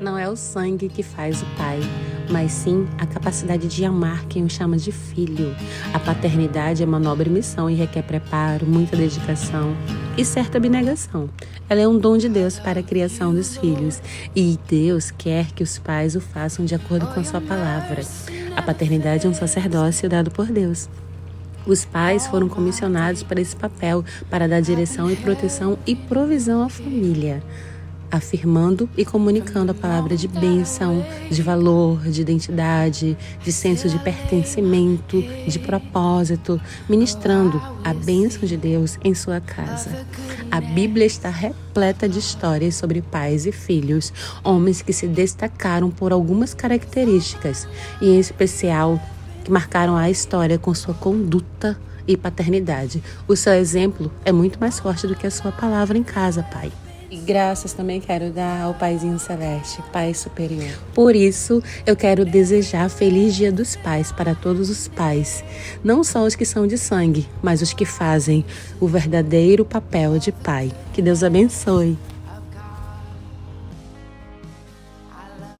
Não é o sangue que faz o pai, mas sim a capacidade de amar quem o chama de filho. A paternidade é uma nobre missão e requer preparo, muita dedicação e certa abnegação. Ela é um dom de Deus para a criação dos filhos e Deus quer que os pais o façam de acordo com a sua palavra. A paternidade é um sacerdócio dado por Deus. Os pais foram comissionados para esse papel, para dar direção e proteção e provisão à família afirmando e comunicando a palavra de bênção, de valor, de identidade, de senso de pertencimento, de propósito, ministrando a bênção de Deus em sua casa. A Bíblia está repleta de histórias sobre pais e filhos, homens que se destacaram por algumas características e, em especial, que marcaram a história com sua conduta e paternidade. O seu exemplo é muito mais forte do que a sua palavra em casa, pai. E graças também quero dar ao Paizinho Celeste, Pai Superior. Por isso, eu quero desejar feliz Dia dos Pais para todos os pais, não só os que são de sangue, mas os que fazem o verdadeiro papel de pai. Que Deus abençoe.